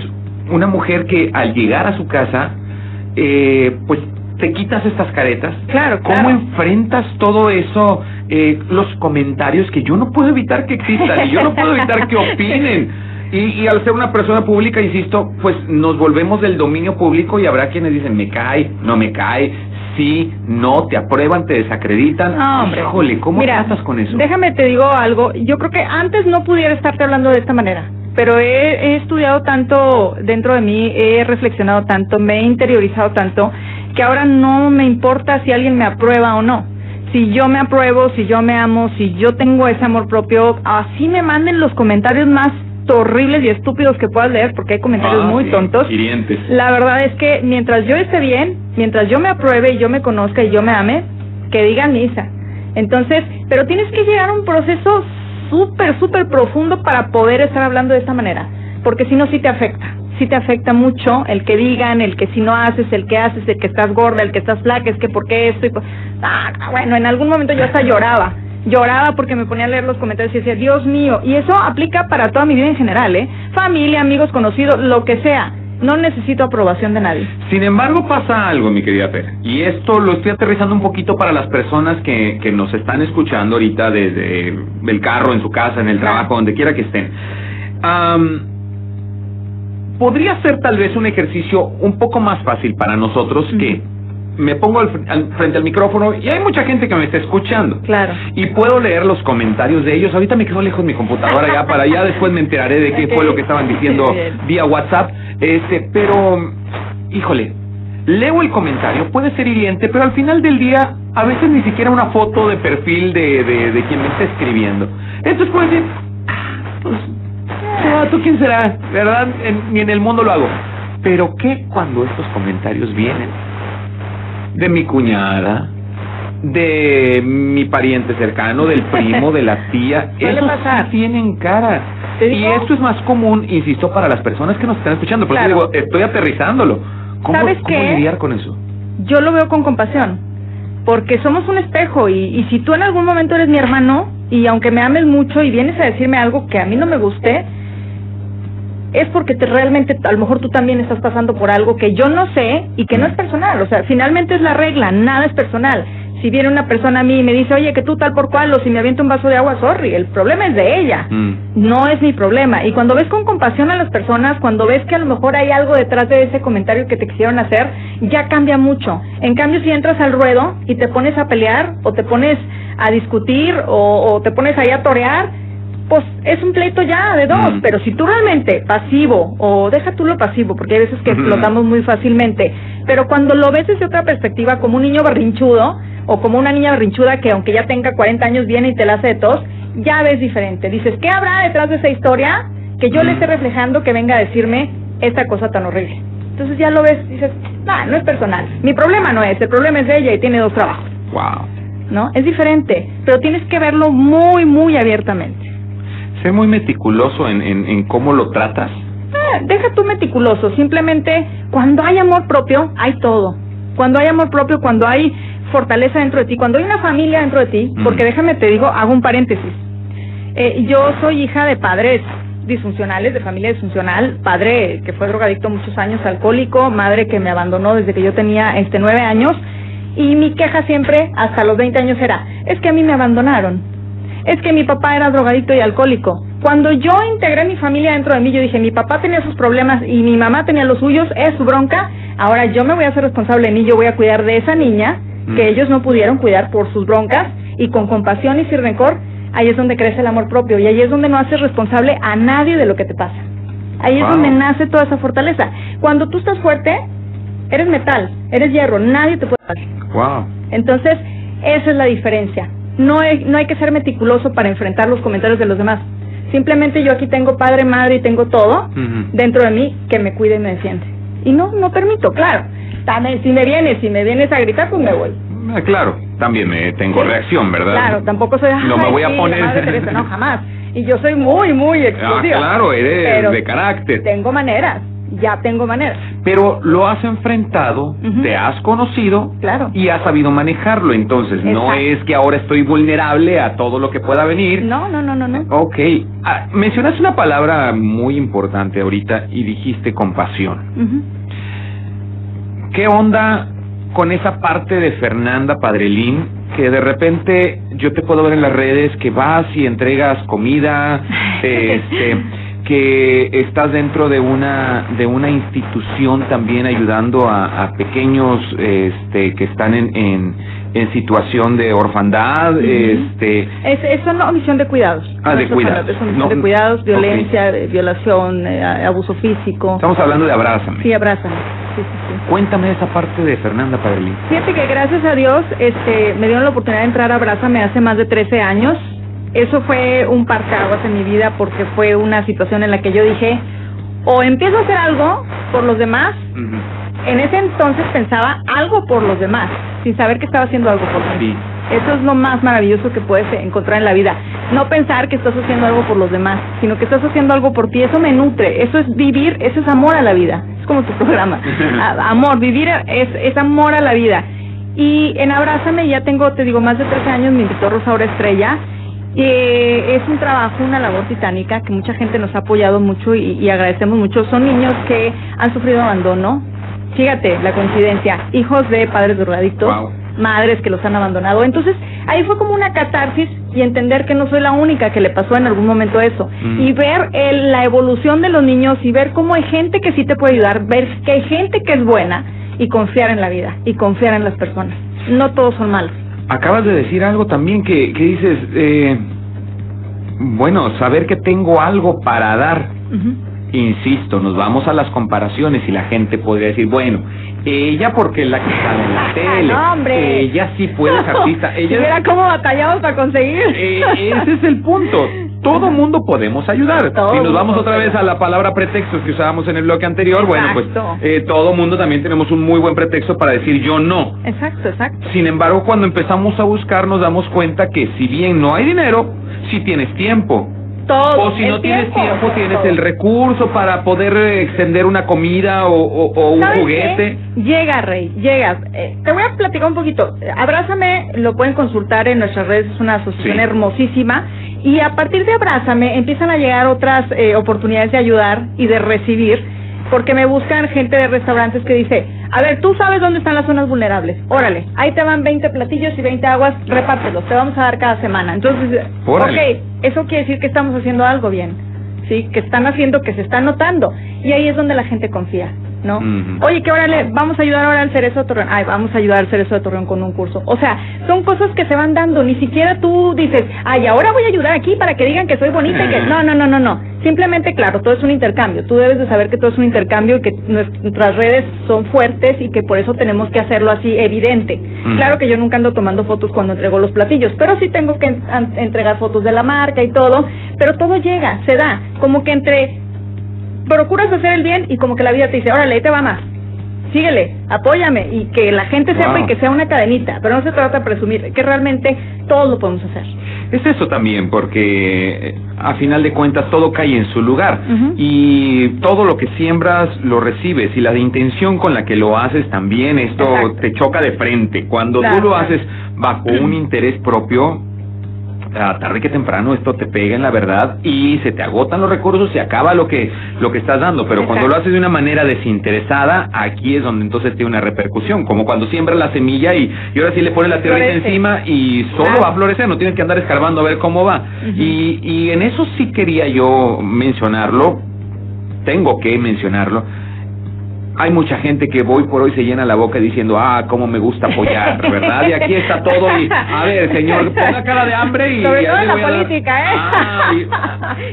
S2: una mujer que al llegar a su casa, eh, pues te quitas estas caretas.
S3: Claro,
S2: ¿Cómo
S3: claro.
S2: enfrentas todo eso eh, los comentarios que yo no puedo evitar que existan y yo no puedo evitar que opinen. Y, y al ser una persona pública, insisto, pues nos volvemos del dominio público y habrá quienes dicen, me cae, no me cae, sí, no, te aprueban, te desacreditan.
S3: No, hombre.
S2: Híjole, ¿cómo
S3: Mira,
S2: tratas con eso?
S3: Déjame te digo algo. Yo creo que antes no pudiera estarte hablando de esta manera, pero he, he estudiado tanto dentro de mí, he reflexionado tanto, me he interiorizado tanto, que ahora no me importa si alguien me aprueba o no. Si yo me apruebo, si yo me amo, si yo tengo ese amor propio, así me manden los comentarios más horribles y estúpidos que puedas leer, porque hay comentarios
S2: Ah,
S3: muy
S2: sí,
S3: tontos.
S2: hirientes.
S3: La verdad es que mientras yo esté bien, mientras yo me apruebe y yo me conozca y yo me ame, que digan misa. Entonces, pero tienes que llegar a un proceso súper, súper profundo para poder estar hablando de esta manera, porque si no, sí te afecta. Sí te afecta mucho el que digan, el que si no haces, el que haces, el que estás gorda, el que estás flaca, es que por qué esto y por- Ah, bueno, en algún momento yo hasta lloraba. Lloraba porque me ponía a leer los comentarios y decía, Dios mío, y eso aplica para toda mi vida en general, ¿eh? Familia, amigos, conocidos, lo que sea. No necesito aprobación de nadie.
S2: Sin embargo, pasa algo, mi querida Fer. Y esto lo estoy aterrizando un poquito para las personas que, que nos están escuchando ahorita desde el carro, en su casa, en el trabajo, donde quiera que estén. Am, podría ser tal vez un ejercicio un poco más fácil para nosotros que me pongo al, al- frente al micrófono y hay mucha gente que me está escuchando.
S3: Claro.
S2: Y puedo leer los comentarios de ellos. Ahorita me quedo lejos de mi computadora ya para allá después me enteraré de qué fue lo que estaban diciendo vía WhatsApp. Este, pero híjole, leo el comentario, puede ser hiriente, pero al final del día a veces ni siquiera una foto de perfil de, de, de quien me está escribiendo. Entonces puedo decir, "Ah, pues, ah, ¿tú quién será? ¿Verdad? En- ni en el mundo lo hago. Pero ¿qué cuando estos comentarios vienen? De mi cuñada, de mi pariente cercano, del primo, de la tía. Esos
S3: pasar.
S2: sí tienen cara.
S3: ¿Te
S2: Y esto es más común, insisto, para las personas que nos están escuchando. Por eso digo, estoy aterrizándolo. ¿Cómo,
S3: ¿Sabes
S2: cómo
S3: qué?
S2: lidiar con eso?
S3: yo lo veo con compasión, porque somos un espejo y, y si tú en algún momento eres mi hermano y aunque me ames mucho y vienes a decirme algo que a mí no me guste, es porque te, realmente a lo mejor tú también estás pasando por algo que yo no sé y que no es personal, o sea, finalmente es la regla, nada es personal. Si viene una persona a mí y me dice, oye, que tú tal por cual, o si me avienta un vaso de agua, sorry, el problema es de ella
S2: Mm.
S3: no es mi problema. Y cuando ves con compasión a las personas, cuando ves que a lo mejor hay algo detrás de ese comentario que te quisieron hacer, ya cambia mucho. En cambio, si entras al ruedo y te pones a pelear o te pones a discutir o, o te pones ahí a torear, pues es un pleito ya de dos.
S2: Mm.
S3: Pero si tú realmente pasivo o deja tú lo pasivo, porque hay veces que explotamos muy fácilmente, pero cuando lo ves desde otra perspectiva, como un niño berrinchudo o como una niña berrinchuda que aunque ya tenga 40 años viene y te la hace de tos, ya ves diferente. Dices, ¿qué habrá detrás de esa historia que yo le
S2: Mm.
S3: esté reflejando que venga a decirme esta cosa tan horrible? Entonces ya lo ves, dices, no, no es personal. Mi problema no es, el problema es de ella y tiene dos trabajos,
S2: Wow.
S3: ¿no? Es diferente, pero tienes que verlo muy, muy abiertamente.
S2: Sé muy meticuloso en, en, en cómo lo tratas.
S3: Ah, deja tú meticuloso, simplemente cuando hay amor propio, hay todo. Cuando hay amor propio, cuando hay fortaleza dentro de ti, cuando hay una familia dentro de ti,
S2: Mm.
S3: porque déjame te digo, hago un paréntesis. Eh, yo soy hija de padres disfuncionales, de familia disfuncional, padre que fue drogadicto muchos años, alcohólico, madre que me abandonó desde que yo tenía este nueve años, y mi queja siempre, hasta los 20 años, era, es que a mí me abandonaron, es que mi papá era drogadicto y alcohólico. Cuando yo integré mi familia dentro de mí, yo dije, mi papá tenía sus problemas y mi mamá tenía los suyos, es su bronca, ahora yo me voy a hacer responsable de mí, yo voy a cuidar de esa niña que
S2: Mm.
S3: ellos no pudieron cuidar por sus broncas y con compasión y sin rencor, ahí es donde crece el amor propio y ahí es donde no haces responsable a nadie de lo que te pasa. Ahí es donde nace toda esa fortaleza. Cuando tú estás fuerte, eres metal, eres hierro, nadie te puede dar.
S2: Wow.
S3: Entonces, esa es la diferencia. No hay, no hay que ser meticuloso para enfrentar los comentarios de los demás. Simplemente yo aquí tengo padre, madre y tengo todo dentro de mí que me cuida y me defiende. Y no, no permito, claro. También, si me vienes, si me vienes a gritar, pues me voy.
S2: Ah, claro, también me tengo reacción, ¿verdad?
S3: Claro, tampoco soy.
S2: No me
S3: "Ay,
S2: voy a
S3: sí,
S2: poner-
S3: Teresa", no, jamás. Y yo soy muy, muy
S2: Ah,
S3: explosiva.
S2: claro, eres de carácter.
S3: Tengo maneras, ya tengo maneras.
S2: Pero lo has enfrentado, te has conocido
S3: Claro.
S2: y has sabido manejarlo. Entonces, no es que ahora estoy vulnerable a todo lo que pueda venir.
S3: No, no, no, no, no.
S2: Ok. Ah, mencionaste una palabra muy importante ahorita y dijiste compasión. ¿Qué onda con esa parte de Fernanda Padrelín que de repente yo te puedo ver en las redes que vas y entregas comida, este, que estás dentro de una de una institución también ayudando a, a pequeños este que están en, en, en situación de orfandad este
S3: es, es una misión de cuidados.
S2: Ah, de
S3: No es
S2: cuidados.
S3: es una misión
S2: No,
S3: de cuidados violencia
S2: ok.
S3: de violación eh, abuso físico.
S2: Estamos hablando de abrázame.
S3: Sí abrázame. Sí sí sí.
S2: Cuéntame esa parte de Fernanda Padrelín
S3: Fíjate que gracias a Dios este, me dieron la oportunidad de entrar a Abrázame hace más de 13 años. Eso fue un parteaguas en mi vida porque fue una situación en la que yo dije, o empiezo a hacer algo por los demás. En ese entonces pensaba algo por los demás, sin saber que estaba haciendo algo por mí.
S2: Sí.
S3: Eso es lo más maravilloso que puedes encontrar en la vida. No pensar que estás haciendo algo por los demás, sino que estás haciendo algo por ti. Eso me nutre. Eso es vivir, eso es amor a la vida. Es como tu programa. A- amor, vivir es, es amor a la vida. Y en Abrázame ya tengo, te digo, más de 13 años, me invitó Rosaura Estrella. Eh, es un trabajo, una labor titánica que mucha gente nos ha apoyado mucho y, y agradecemos mucho. Son niños que han sufrido abandono. Fíjate la coincidencia, hijos de padres drogadictos,
S2: Wow.
S3: madres que los han abandonado. Entonces, ahí fue como una catarsis y entender que no soy la única que le pasó en algún momento eso.
S2: Mm.
S3: Y ver el- la evolución de los niños y ver cómo hay gente que sí te puede ayudar, ver que hay gente que es buena y confiar en la vida y confiar en las personas. No todos son malos.
S2: Acabas de decir algo también que, que dices, eh, bueno, saber que tengo algo para dar. Insisto, nos vamos a las comparaciones y la gente podría decir, bueno, ella porque es la que sale en la tele,
S3: No, hombre.
S2: ella sí puede ser artista, ella
S3: Mira cómo batallamos para conseguir.
S2: Eh, ese es el punto. Todo mundo podemos ayudar.
S3: Todo
S2: si nos vamos otra vez a la palabra pretextos que usábamos en el bloque anterior, bueno, pues eh, todo mundo también tenemos un muy buen pretexto para decir yo no.
S3: Exacto, exacto.
S2: Sin embargo, cuando empezamos a buscar nos damos cuenta que si bien no hay dinero, si tienes tiempo.
S3: Todo.
S2: O si no tienes tiempo, tienes
S3: todo.
S2: el recurso para poder eh, extender una comida o, o- o un
S3: ¿Sabes
S2: juguete.
S3: qué? Llega, Rey, llegas. Eh, te voy a platicar un poquito. Abrázame, lo pueden consultar en nuestras redes, es una asociación
S2: Sí.
S3: hermosísima. Y a partir de Abrázame empiezan a llegar otras eh, oportunidades de ayudar y de recibir, porque me buscan gente de restaurantes que dice, a ver, tú sabes dónde están las zonas vulnerables. Órale, ahí te van 20 platillos y 20 aguas, repártelos, te vamos a dar cada semana. Entonces,
S2: Órale.
S3: ok, eso quiere decir que estamos haciendo algo bien. Sí, que están haciendo, que se está notando. Y ahí es donde la gente confía, ¿no? Oye, que ahora le vamos a ayudar ahora al Cerezo de Torreón. Ay, vamos a ayudar al Cerezo de Torreón con un curso. O sea, son cosas que se van dando. Ni siquiera tú dices, ay, ahora voy a ayudar aquí para que digan que soy bonita y que... No, no, no, no, no. Simplemente, claro, todo es un intercambio. Tú debes de saber que todo es un intercambio y que nuestras redes son fuertes y que por eso tenemos que hacerlo así evidente. Claro que yo nunca ando tomando fotos cuando entrego los platillos, pero sí tengo que entregar fotos de la marca y todo. Pero todo llega, se da. Como que entre procuras hacer el bien y como que la vida te dice, órale, ahí te va más. Síguele, apóyame y que la gente sepa
S2: Wow.
S3: y que sea una cadenita, pero no se trata de presumir, que realmente todos lo podemos hacer.
S2: Es eso también, porque eh, a final de cuentas todo cae en su lugar y todo lo que siembras lo recibes y la intención con la que lo haces también, esto
S3: Exacto.
S2: te choca de frente. Cuando
S3: Claro,
S2: tú lo haces bajo un interés propio, a tarde que temprano esto te pega en la verdad y se te agotan los recursos, se acaba lo que lo que estás dando, pero cuando lo haces de una manera desinteresada, aquí es donde entonces tiene una repercusión, como cuando siembras la semilla y, y ahora sí le pones la tierrita encima y solo
S3: Claro.
S2: va a florecer, no tienes que andar escarbando a ver cómo va. Y, y en eso sí quería yo mencionarlo, tengo que mencionarlo. Hay mucha gente que hoy por hoy se llena la boca diciendo, ah, cómo me gusta apoyar, ¿verdad? Y aquí está todo y, a ver, señor, ponga cara de hambre y...
S3: Sobre todo en la
S2: dar-
S3: política, ¿eh?
S2: Ah, y-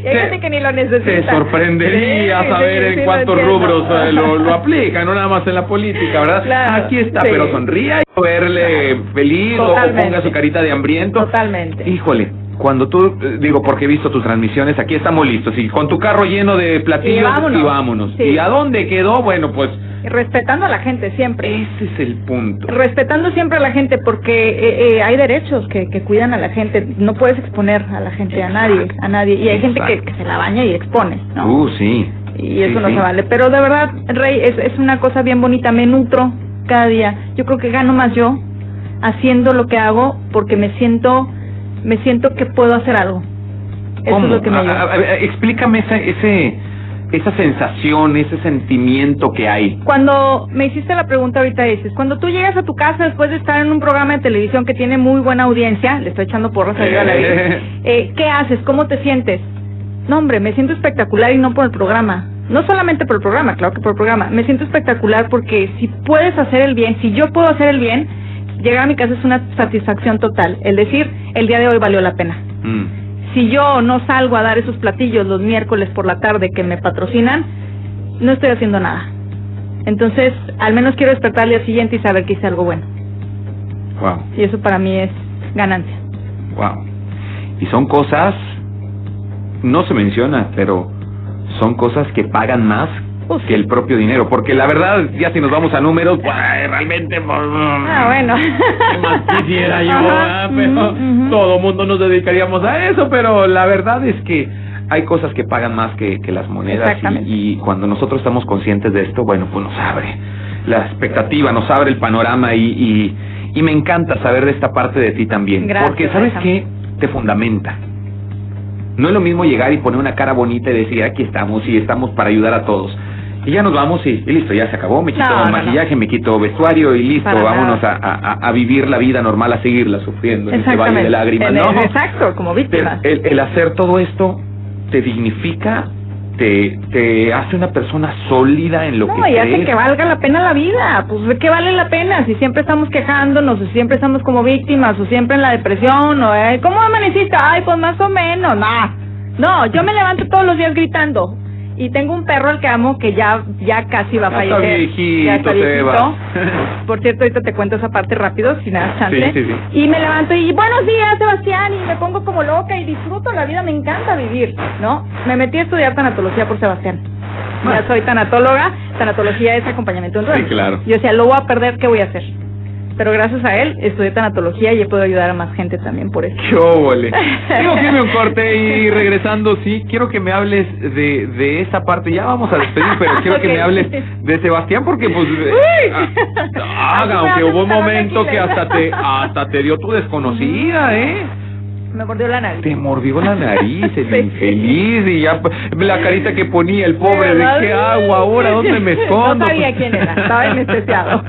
S3: Y hay gente que ni lo necesita.
S2: Te sorprendería
S3: Sí,
S2: saber
S3: sí,
S2: en
S3: sí,
S2: cuántos rubros eh, lo, lo aplican, no nada más en la política, ¿verdad?
S3: Claro,
S2: Aquí está, pero sonría y verle feliz o- ponga su carita de hambriento.
S3: Totalmente.
S2: Híjole, cuando tú, eh, digo, porque he visto tus transmisiones, aquí estamos listos, y con tu carro lleno de platillos
S3: Y vámonos.
S2: y vámonos.
S3: Sí.
S2: ¿Y a dónde quedó? Bueno, pues
S3: Respetando a la gente siempre.
S2: ese es el punto.
S3: Respetando siempre a la gente porque eh, eh, hay derechos que, que cuidan a la gente. No puedes exponer a la gente, a nadie, a nadie. Y hay gente que, se la baña y expone, ¿no?
S2: Uh, sí.
S3: y eso
S2: Sí,
S3: no
S2: sí.
S3: se vale. Pero de verdad, Rey, es, es una cosa bien bonita. Me nutro cada día. Yo creo que gano más yo haciendo lo que hago porque me siento, me siento que puedo hacer algo. Eso
S2: ¿Cómo?
S3: es lo que me
S2: A-
S3: ayuda.
S2: a- a- explícame ese, ese, esa sensación, ese sentimiento que hay.
S3: Cuando me hiciste la pregunta ahorita dices, cuando tú llegas a tu casa después de estar en un programa de televisión que tiene muy buena audiencia, le estoy echando porras a la vida, eh, ¿qué haces? ¿Cómo te sientes? No, hombre, me siento espectacular y no por el programa. No solamente por el programa, claro que por el programa. Me siento espectacular porque si puedes hacer el bien, si yo puedo hacer el bien, llegar a mi casa es una satisfacción total. El decir, el día de hoy valió la pena. Mm si yo no salgo a dar esos platillos los miércoles por la tarde que me patrocinan, no estoy haciendo nada. Entonces, al menos quiero despertar al día siguiente y saber que hice algo bueno.
S2: Wow.
S3: Y eso para mí es ganancia.
S2: Wow. Y son cosas, no se menciona, pero son cosas que pagan más pues que el propio dinero, porque la verdad, ya si nos vamos a números, pues realmente... Pues,
S3: ah, bueno.
S2: más quisiera yo? Ah? Pero todo mundo nos dedicaríamos a eso, pero la verdad es que hay cosas que pagan más que, que las monedas y, y, cuando nosotros estamos conscientes de esto, bueno, pues nos abre la expectativa, nos abre el panorama y, y, y me encanta saber de esta parte de ti también,
S3: Gracias,
S2: porque sabes qué, te fundamenta. No es lo mismo llegar y poner una cara bonita y decir aquí estamos y estamos para ayudar a todos y ya nos vamos y, listo, ya se acabó, me quito maquillaje, me quito vestuario y listo, vámonos a, a, vivir la vida normal, a seguirla sufriendo en ese valle de lágrimas, ¿no?
S3: Exacto, como víctima.
S2: El, el, hacer todo esto te dignifica, te, te hace una persona sólida en lo que
S3: No, y hace que valga la pena la vida. Pues, ¿de qué vale la pena? Si siempre estamos quejándonos, o siempre estamos como víctimas, o siempre en la depresión, o eh, ¿cómo amaneciste? Ay, pues más o menos, no. No, yo me levanto todos los días gritando, y tengo un perro al que amo que ya ya casi va a fallecer.
S2: Está viejito, ya está viejito.
S3: Por cierto, ahorita te cuento esa parte rápido, sin nada chance.
S2: Sí, sí,
S3: y me levanto y buenos días, Sebastián, y me pongo como loca y disfruto la vida, me encanta vivir, ¿no? Me metí a estudiar tanatología por Sebastián. Ya soy tanatóloga, tanatología es acompañamiento en
S2: Sí, claro.
S3: Yo decía, lo voy a perder, ¿qué voy a hacer? Pero gracias a él estudié tanatología y he podido ayudar a más gente también por eso.
S2: ¡Qué óvole! Tengo que irme un corte y regresando, sí, quiero que me hables de, de esa parte. Ya vamos a despedir, pero quiero que me hables de Sebastián porque pues... Eh, ah, aunque hubo un momento que hasta te, hasta te dio tu desconocida, ¿eh?
S3: Me mordió la nariz.
S2: Te mordió la nariz, el infeliz, y ya la carita que ponía el pobre, ¿de qué hago ahora? ¿Dónde me escondo?
S3: No sabía quién era, estaba anestesiado.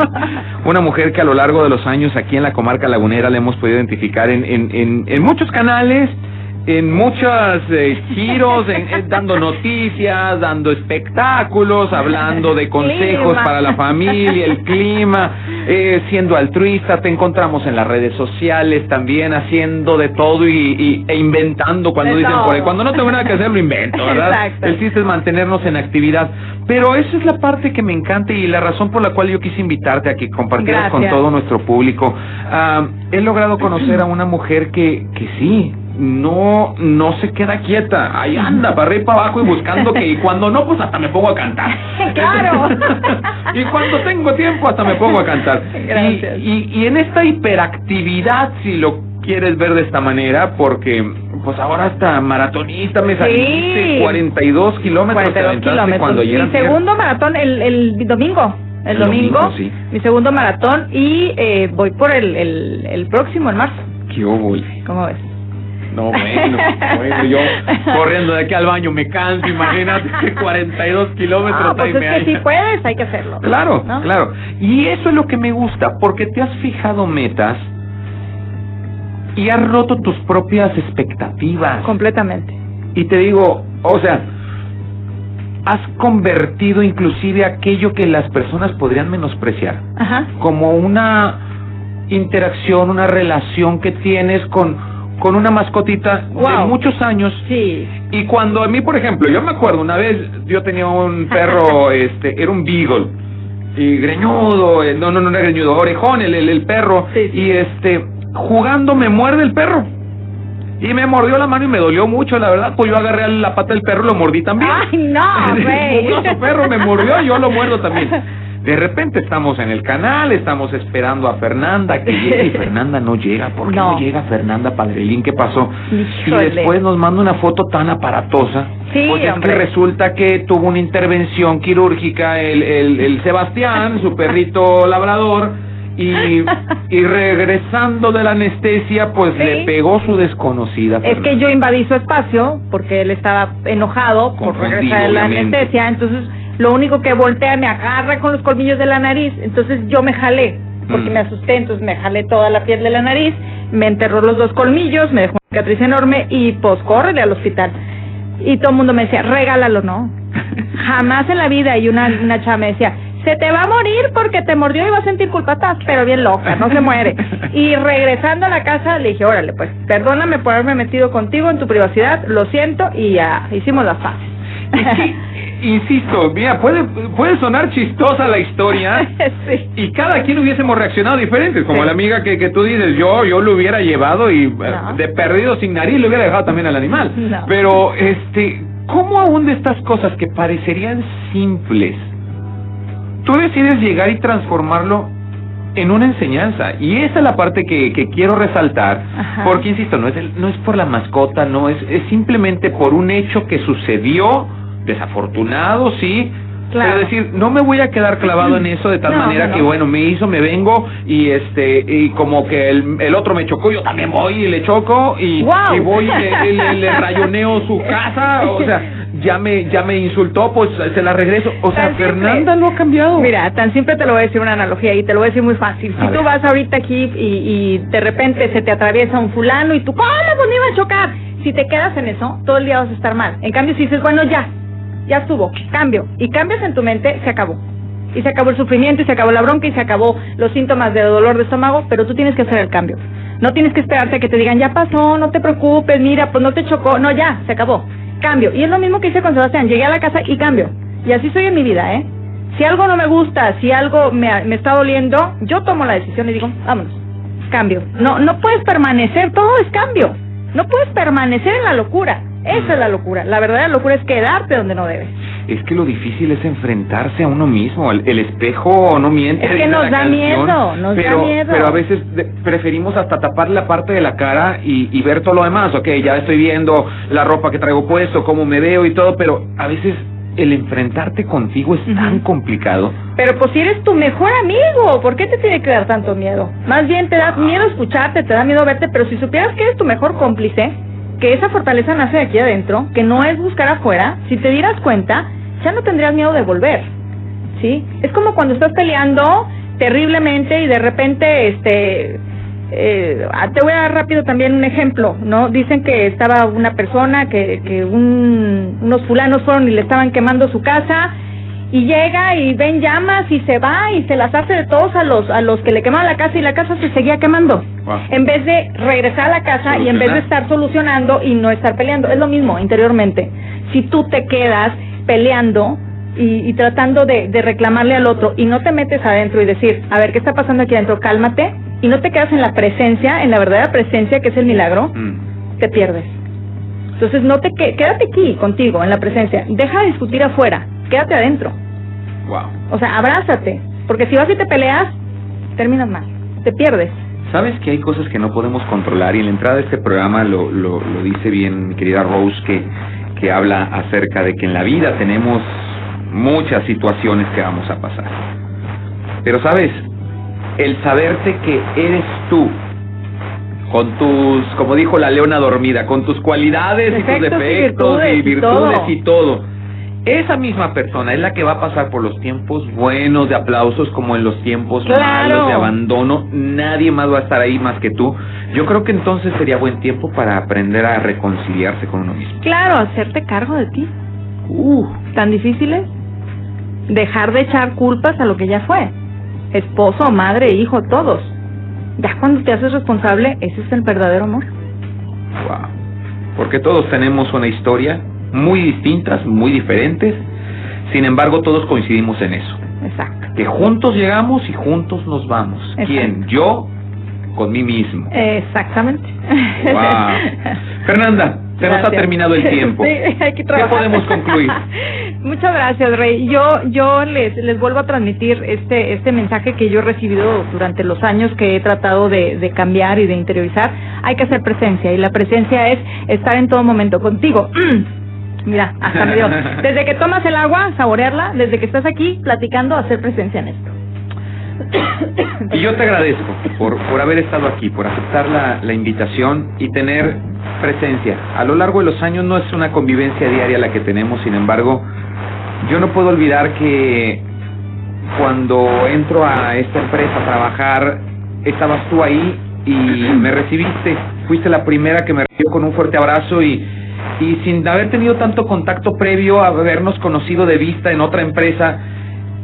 S2: Una mujer que a lo largo de los años aquí en la comarca lagunera le hemos podido identificar en, en, en, en muchos canales, en muchos eh, giros, en, dando noticias, dando espectáculos, hablando de consejos para la familia, el clima, eh, siendo altruista, te encontramos en las redes sociales también haciendo de todo y, e inventando cuando dicen por ahí, cuando no tengo nada que hacer lo invento, ¿verdad? El chiste es mantenernos en actividad. Pero esa es la parte que me encanta y la razón por la cual yo quise invitarte a que compartieras con todo nuestro público. Ah, he logrado conocer a una mujer que, que sí, no no se queda quieta, ahí anda para arriba y para abajo y buscando que y cuando no pues hasta me pongo a cantar.
S3: Claro.
S2: y cuando tengo tiempo hasta me pongo a cantar. Y, y, en esta hiperactividad si lo quieres ver de esta manera porque pues ahora hasta maratonista me saliste 42 kilómetros
S3: 42 kilómetros. cuando Mi segundo maratón el, el domingo. El, domingo, mi segundo maratón y eh, voy por el, el, el próximo en marzo.
S2: ¿Qué voy?
S3: ¿Cómo ves?
S2: No, bueno, bueno, yo corriendo de aquí al baño me canso, imagínate, 42 kilómetros.
S3: Ah, pues es que si puedes, hay que hacerlo.
S2: Claro, claro. Y eso es lo que me gusta, porque te has fijado metas y has roto tus propias expectativas.
S3: Completamente.
S2: Y te digo, o sea, has convertido inclusive aquello que las personas podrían menospreciar
S3: Ajá.
S2: como una interacción, una relación que tienes con con una mascotita de muchos años.
S3: Sí.
S2: Y cuando a mí, por ejemplo, yo me acuerdo, una vez yo tenía un perro, este, era un beagle, y greñudo, eh, no, no, no era greñudo, orejón, el, el, perro, y este, jugando me muerde el perro. Y me mordió la mano y me dolió mucho, la verdad. Pues yo agarré la pata del perro y lo mordí también.
S3: ¡Ay, no,
S2: güey! perro me mordió y yo lo muerdo también. De repente estamos en el canal, estamos esperando a Fernanda que llegue y Fernanda no llega. ¿Por qué no, llega Fernanda Padrelín? ¿Qué pasó? Y después nos manda una foto tan aparatosa.
S3: Sí,
S2: pues es que resulta que tuvo una intervención quirúrgica el, el, el Sebastián, su perrito labrador, y, y regresando de la anestesia, pues
S3: Sí.
S2: le pegó su desconocida.
S3: Es que yo invadí su espacio porque él estaba enojado por
S2: Confundido,
S3: regresar de la
S2: obviamente.
S3: anestesia, entonces lo único que voltea me agarra con los colmillos de la nariz, entonces yo me jalé porque
S2: Mm.
S3: me asusté, entonces me jalé toda la piel de la nariz, me enterró los dos colmillos, me dejó una cicatriz enorme y pues córrele al hospital. Y todo el mundo me decía, regálalo, ¿no? Jamás en la vida. Y una, una chava me decía, se te va a morir porque te mordió y va a sentir culpa, estás pero bien loca, no se muere. Y regresando a la casa le dije, órale, pues, perdóname por haberme metido contigo en tu privacidad, lo siento, y ya hicimos las paces.
S2: Insisto, mira, puede, puede sonar chistosa la historia.
S3: sí.
S2: Y cada quien hubiésemos reaccionado diferentes, como
S3: Sí.
S2: la amiga que, que tú dices, yo yo lo hubiera llevado y eh,
S3: No.
S2: de perdido sin nariz lo hubiera dejado también al animal.
S3: No.
S2: Pero, este, ¿cómo aún de estas cosas que parecerían simples, tú decides llegar y transformarlo en una enseñanza? Y esa es la parte que, que quiero resaltar,
S3: Ajá.
S2: porque, insisto, no es, el- no es por la mascota, no, es, es simplemente por un hecho que sucedió, desafortunado, sí,
S3: Claro.
S2: pero decir, no me voy a quedar clavado en eso de tal
S3: No,
S2: manera
S3: no,
S2: que
S3: no.
S2: bueno, me hizo, me vengo y este y como que el, el otro me chocó, yo también voy y le choco y, voy y le, le- le rayoneo su casa, o sea, ya me ya me insultó, pues se la regreso. O sea. Fernanda lo ha cambiado.
S3: Mira, tan simple te lo voy a decir una analogía y te lo voy a decir muy fácil.
S2: A
S3: Si tú
S2: ver.
S3: vas ahorita aquí y, y de repente se te atraviesa un fulano y tú, ¿cómo pues me iba a chocar? Si te quedas en eso, todo el día vas a estar mal. En cambio, si dices, bueno, ya, ya estuvo, cambio, y cambias en tu mente, se acabó. Y se acabó el sufrimiento, y se acabó la bronca, y se acabó los síntomas de dolor de estómago, pero tú tienes que hacer el cambio. No tienes que esperarte a que te digan, ya pasó, no te preocupes, mira, pues no te chocó. No, ya, se acabó. Cambio. Y es lo mismo que hice con Sebastián. Llegué a la casa y cambio. Y así soy en mi vida, ¿eh? Si algo no me gusta, si algo me, me está doliendo, yo tomo la decisión y digo, vámonos, cambio. No, no puedes permanecer, todo es cambio. No puedes permanecer en la locura. Esa es la locura. La verdadera locura es quedarte donde no debes.
S2: Es que lo difícil es enfrentarse a uno mismo. El, el espejo no miente.
S3: Es que nos da
S2: canción,
S3: miedo, nos da
S2: pero,
S3: miedo.
S2: Pero a veces de- preferimos hasta tapar la parte de la cara y, y ver todo lo demás. Ok, ya estoy viendo la ropa que traigo puesto, cómo me veo y todo, pero a veces el enfrentarte contigo es tan complicado.
S3: Pero pues si eres tu mejor amigo, ¿por qué te tiene que dar tanto miedo? Más bien te da miedo escucharte, te da miedo verte, pero si supieras que eres tu mejor cómplice, que esa fortaleza nace aquí adentro, que no es buscar afuera, si te dieras cuenta, ya no tendrías miedo de volver. ¿Sí? Es como cuando estás peleando terriblemente y de repente, este, eh, ah, te voy a dar rápido también un ejemplo, ¿no? Dicen que estaba una persona, que, que un- unos fulanos fueron y le estaban quemando su casa y llega y ven llamas y se va y se las hace de todos a los a los que le quemaban la casa y la casa se seguía quemando.
S2: Wow.
S3: En vez de regresar a la casa y en vez de estar solucionando y no estar peleando, es lo mismo interiormente. Si tú te quedas peleando y, y tratando de, de reclamarle al otro y no te metes adentro y decir, a ver, ¿qué está pasando aquí adentro? Cálmate y no te quedas en la presencia, en la verdadera presencia que es el milagro,
S2: Mm.
S3: te pierdes. Entonces no te quédate aquí contigo en la presencia, deja de discutir afuera, quédate adentro.
S2: Wow.
S3: O sea, abrázate, porque si vas y te peleas, terminas mal, te pierdes.
S2: Sabes que hay cosas que no podemos controlar y en la entrada de este programa lo, lo, lo dice bien mi querida Rose que, que habla acerca de que en la vida tenemos muchas situaciones que vamos a pasar. Pero sabes, el saberte que eres tú, con tus, como dijo la leona dormida, con tus cualidades y tus
S3: Defectos y virtudes y
S2: virtudes
S3: todo.
S2: y todo. Esa misma persona es la que va a pasar por los tiempos buenos de aplausos como en los tiempos
S3: Claro.
S2: malos de abandono. Nadie más va a estar ahí más que tú. Yo creo que entonces sería buen tiempo para aprender a reconciliarse con uno mismo.
S3: Claro, hacerte cargo de ti.
S2: Uh,
S3: ¿Tan difícil es? Dejar de echar culpas a lo que ya fue. Esposo, madre, hijo, todos. Ya cuando te haces responsable, ese es el verdadero amor.
S2: wow. Porque todos tenemos una historia muy distintas, muy diferentes. Sin embargo, todos coincidimos en eso.
S3: Exacto.
S2: Que juntos llegamos y juntos nos vamos.
S3: Exacto.
S2: ¿Quién? Yo con mí mismo.
S3: Exactamente.
S2: Wow. Fernanda, se nos ha terminado el tiempo.
S3: Sí, hay que
S2: ¿Qué podemos concluir?
S3: Muchas gracias, Rey. Yo, yo les, les vuelvo a transmitir este, este mensaje que yo he recibido durante los años que he tratado de, de cambiar y de interiorizar. Hay que hacer presencia y la presencia es estar en todo momento contigo. Mira, hasta me dio. Desde que tomas el agua, saborearla, desde que estás aquí platicando, hacer presencia en esto.
S2: Y yo te agradezco por, por haber estado aquí, por aceptar la, la invitación y tener presencia. A lo largo de los años no es una convivencia diaria la que tenemos, sin embargo, yo no puedo olvidar que cuando entro a esta empresa a trabajar, estabas tú ahí y me recibiste. Fuiste la primera que me recibió con un fuerte abrazo y, y sin haber tenido tanto contacto previo, habernos conocido de vista en otra empresa,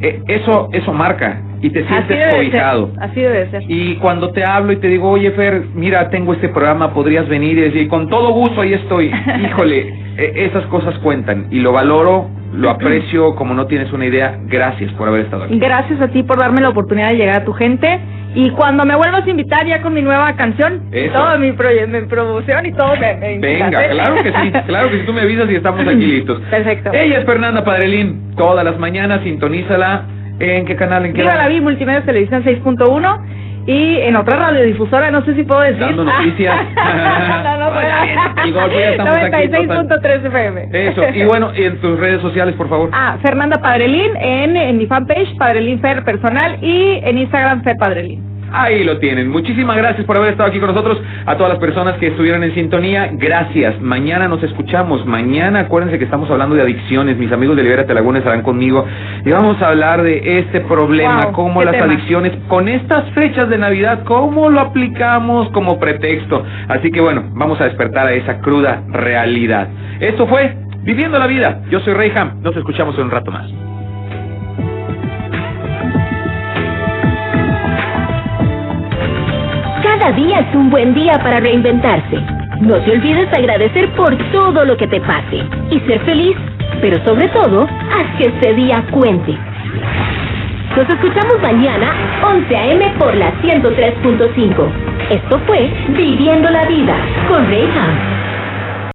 S2: eh, eso, eso marca y te sientes cobijado.
S3: Así debe ser.
S2: Y cuando te hablo y te digo, oye Fer, mira, tengo este programa, podrías venir y decir, con todo gusto ahí estoy. Híjole, e- esas cosas cuentan y lo valoro, lo aprecio como no tienes una idea. Gracias por haber estado aquí.
S3: Gracias a ti por darme la oportunidad de llegar a tu gente. Y cuando me vuelvas a invitar ya con mi nueva canción,
S2: Eso.
S3: toda mi, mi promoción y todo me, me
S2: Venga,
S3: ¿eh?
S2: claro que sí, claro que sí, tú me avisas y estamos aquí listos.
S3: Perfecto.
S2: Ella es Fernanda Padrelín, todas las mañanas, sintonízala. ¿En qué canal? ¿En qué
S3: Viva la Vi Multimedia Televisión 6.1 y en otra radiodifusora, no sé si puedo decir.
S2: Dando noticias.
S3: no, no,
S2: Oiga, bien, igual, pues ya estamos aquí,
S3: 96.3 FM.
S2: Eso, y bueno, y en tus redes sociales, por favor.
S3: Ah, Fernanda Padrelín en, en mi fanpage, Padrelín Fer personal y en Instagram Fer Padrelín.
S2: Ahí lo tienen. Muchísimas gracias por haber estado aquí con nosotros. A todas las personas que estuvieron en sintonía, gracias. Mañana nos escuchamos. Mañana, acuérdense que estamos hablando de adicciones. Mis amigos de Libérate Laguna estarán conmigo. Y vamos a hablar de este problema,
S3: Wow,
S2: cómo las
S3: tema.
S2: adicciones, con estas fechas de Navidad, cómo lo aplicamos como pretexto. Así que bueno, vamos a despertar a esa cruda realidad. Esto fue Viviendo la Vida. Yo soy Reyham. Nos escuchamos en un rato más.
S1: Cada día es un buen día para reinventarse. No te olvides de agradecer por todo lo que te pase y ser feliz, pero sobre todo, haz que este día cuente. Nos escuchamos mañana, 11 a.m. por la 103.5. Esto fue Viviendo la Vida con Reyham.